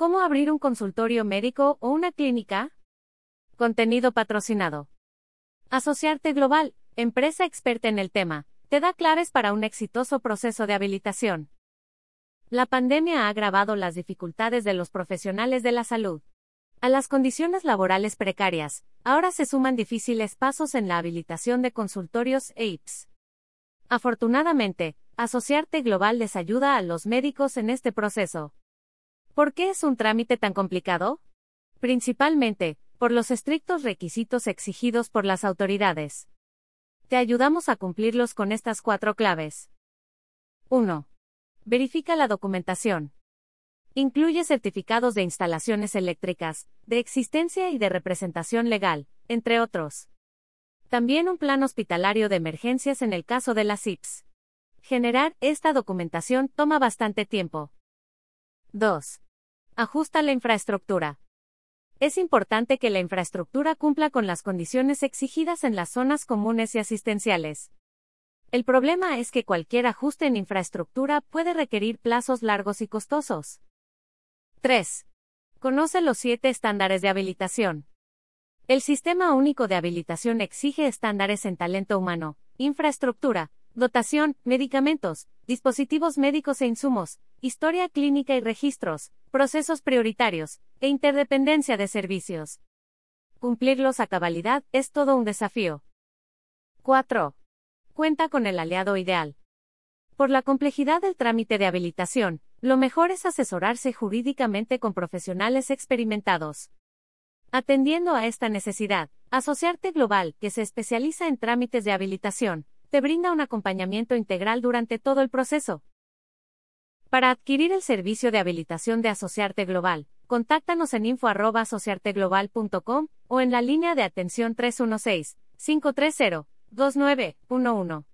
¿Cómo abrir un consultorio médico o una clínica? Contenido patrocinado. Asociarte Global, empresa experta en el tema, te da claves para un exitoso proceso de habilitación. La pandemia ha agravado las dificultades de los profesionales de la salud. A las condiciones laborales precarias, ahora se suman difíciles pasos en la habilitación de consultorios AIPS. Afortunadamente, Asociarte Global les ayuda a los médicos en este proceso. ¿Por qué es un trámite tan complicado? Principalmente, por los estrictos requisitos exigidos por las autoridades. Te ayudamos a cumplirlos con estas cuatro claves. 1. Verifica la documentación. Incluye certificados de instalaciones eléctricas, de existencia y de representación legal, entre otros. También un plan hospitalario de emergencias en el caso de las IPS. Generar esta documentación toma bastante tiempo. 2. Ajusta la infraestructura. Es importante que la infraestructura cumpla con las condiciones exigidas en las zonas comunes y asistenciales. El problema es que cualquier ajuste en infraestructura puede requerir plazos largos y costosos. 3. Conoce los siete estándares de habilitación. El Sistema Único de Habilitación exige estándares en talento humano, infraestructura, dotación, medicamentos, dispositivos médicos e insumos, historia clínica y registros, procesos prioritarios, e interdependencia de servicios. Cumplirlos a cabalidad es todo un desafío. 4. Cuenta con el aliado ideal. Por la complejidad del trámite de habilitación, lo mejor es asesorarse jurídicamente con profesionales experimentados. Atendiendo a esta necesidad, Asociarte Global, que se especializa en trámites de habilitación, te brinda un acompañamiento integral durante todo el proceso. Para adquirir el servicio de habilitación de Asociarte Global, contáctanos en info@asociarteglobal.com o en la línea de atención 316 530 2911.